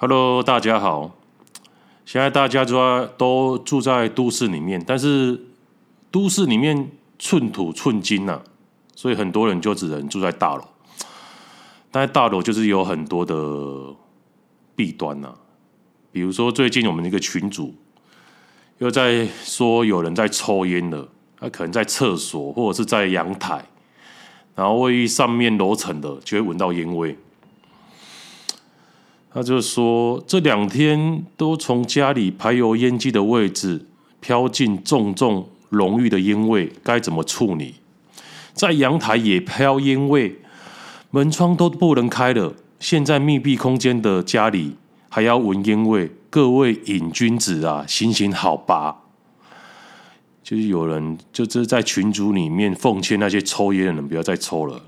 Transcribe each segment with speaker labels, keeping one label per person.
Speaker 1: Hello，大家好。现在大家都在都住在都市里面，但是都市里面寸土寸金呐、啊，所以很多人就只能住在大楼。但是大楼就是有很多的弊端呐、啊，比如说最近我们一个群组又在说有人在抽烟了，他可能在厕所或者是在阳台，然后位于上面楼层的就会闻到烟味。他就说，这两天都从家里排油烟机的位置飘进重重浓郁的烟味，该怎么处理？在阳台也飘烟味，门窗都不能开了。现在密闭空间的家里还要闻烟味，各位瘾君子啊，行行好吧。就是有人就是在群组里面奉劝那些抽烟的人不要再抽了。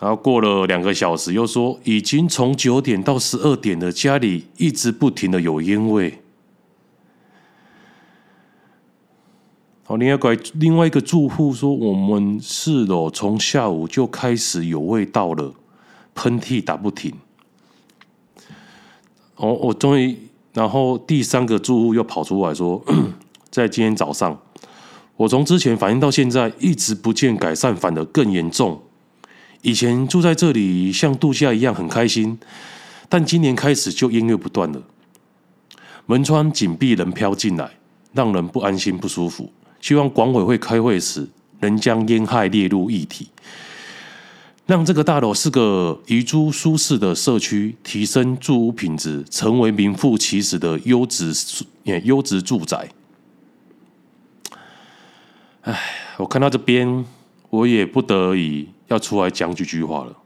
Speaker 1: 然后过了两个小时，又说已经从九点到十二点了，家里一直不停的有烟味。好，另外一个另外一个住户说，我们四楼从下午就开始有味道了，喷嚏打不停。哦，我终于，然后第三个住户又跑出来说，在今天早上，我从之前反映到现在，一直不见改善，反而更严重。以前住在这里像度假一样很开心，但今年开始就烟味不断了。门窗紧闭，人飘进来，让人不安心不舒服。希望管委会开会时能将烟害列入议题，让这个大楼是个宜居舒适的社区，提升住屋品质，成为名副其实的优质优质住宅。唉，我看到这边，我也不得已。要出来讲几句话了，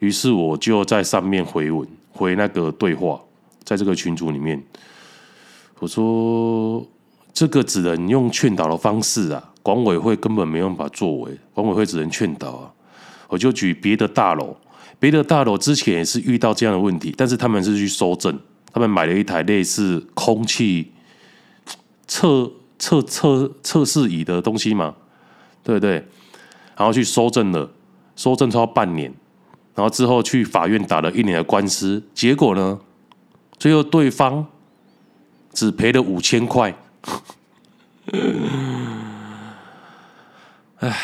Speaker 1: 于是我就在上面回文回那个对话，在这个群组里面，我说这个只能用劝导的方式啊，管委会根本没办法作为，管委会只能劝导啊。我就举别的大楼，别的大楼之前也是遇到这样的问题，但是他们是去搜证，他们买了一台类似空气测测测测试仪的东西嘛，对不对？然后去搜证了，搜证超半年，然后之后去法院打了一年的官司，结果呢，最后对方只赔了五千块。唉，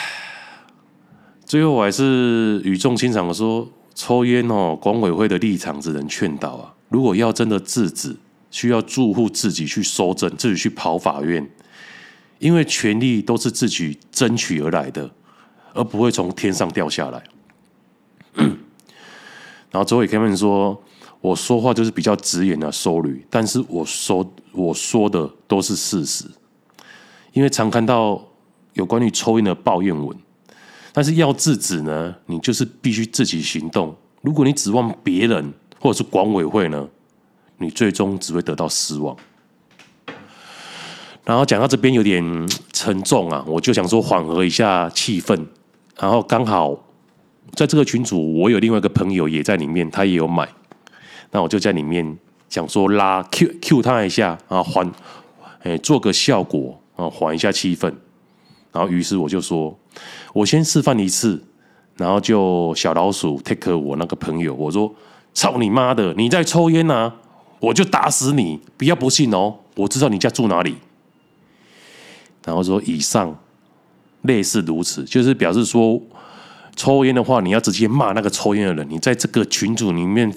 Speaker 1: 最后我还是语重心长的说，抽烟哦，管委会的立场只能劝导啊。如果要真的制止，需要住户自己去搜证，自己去跑法院，因为权利都是自己争取而来的。而不会从天上掉下来。然后周伟 Kevin 说：“我说话就是比较直言的收率，但是我说我说的都是事实，因为常看到有关于抽烟的抱怨文。但是要制止呢，你就是必须自己行动。如果你指望别人或者是管委会呢，你最终只会得到失望。”然后讲到这边有点沉重啊，我就想说缓和一下气氛。然后刚好在这个群组，我有另外一个朋友也在里面，他也有买。那我就在里面想说拉 Q Q 他一下啊，缓，哎，做个效果啊，缓一下气氛。然后于是我就说，我先示范一次，然后就小老鼠 take 我那个朋友，我说操你妈的，你在抽烟啊，我就打死你！不要不信哦，我知道你家住哪里。然后说以上。类似如此，就是表示说，抽烟的话，你要直接骂那个抽烟的人。你在这个群组里面，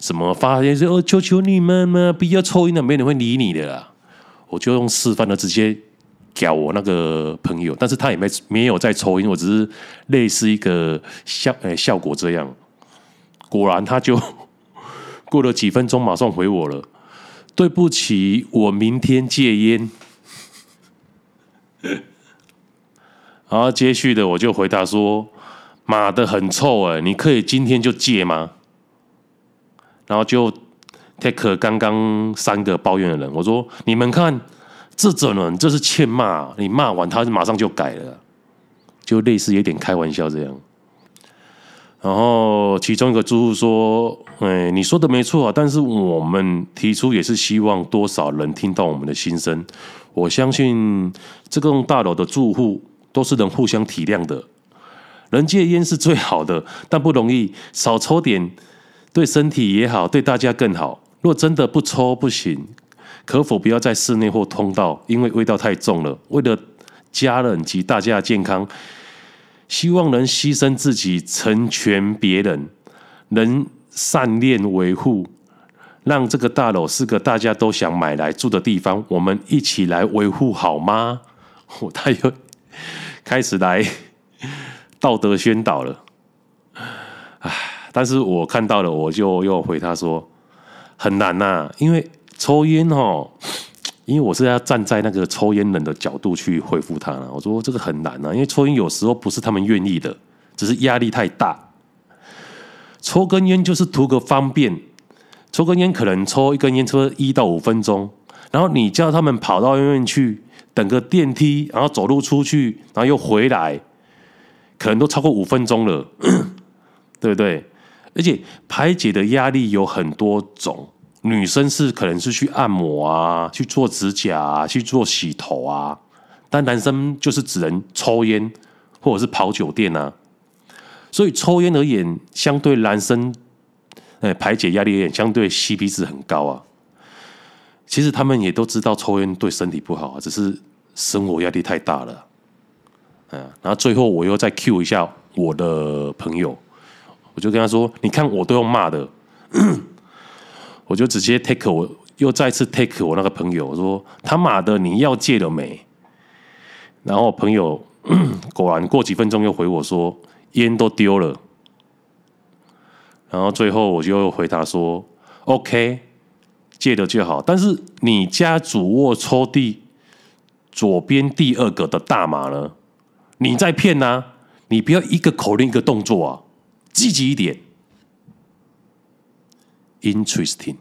Speaker 1: 什么发言说“哦，求求你们嘛，不要抽烟了，没人会理你的啦。”我就用示范的直接给我那个朋友，但是他也没没有在抽烟，我只是类似一个效诶效果这样。果然，他就过了几分钟，马上回我了：“对不起，我明天戒烟。”然后接续的我就回答说：“妈的，很臭哎！你可以今天就戒吗？”然后就 take 刚刚三个抱怨的人，我说：“你们看，这种人这是欠骂，你骂完他马上就改了，就类似有点开玩笑这样。”然后其中一个住户说：“哎，你说的没错啊，但是我们提出也是希望多少人听到我们的心声。我相信这栋大楼的住户。”都是能互相体谅的，人戒烟是最好的，但不容易，少抽点，对身体也好，对大家更好。若真的不抽不行，可否不要在室内或通道，因为味道太重了。为了家人及大家的健康，希望能牺牲自己，成全别人，能善念维护，让这个大楼是个大家都想买来住的地方。我们一起来维护好吗？我他又开始来 道德宣导了。唉，但是我看到了，我就 又回他说很难呐、啊，因为抽烟哦。因为我是要站在那个抽烟人的角度去回复他了。我说这个很难啊，因为抽烟有时候不是他们愿意的，只是压力太大。抽根烟就是图个方便，抽根烟可能抽一根烟抽一到五分钟，然后你叫他们跑到外面去等个电梯，然后走路出去，然后又回来，可能都超过五分钟了，对不对？而且排解的压力有很多种。女生是可能是去按摩啊，去做指甲啊，去做洗头啊，但男生就是只能抽烟或者是跑酒店啊。所以抽烟而言，相对男生，呃，排解压力而言，相对 CP 值很高啊。其实他们也都知道抽烟对身体不好，只是生活压力太大了。嗯，然后最后我又再 cue 一下我的朋友，我就跟他说：“你看我都用骂的。”我就直接 take 我又再次 take 我那个朋友，我说他妈的你要戒了没？然后朋友 果然过几分钟又回我说烟都丢了。然后最后我就回答说 OK 借的就好，但是你家主卧抽屉左边第二个的大码呢？你在骗呐？你不要一个口令一个动作啊，积极一点。Interesting。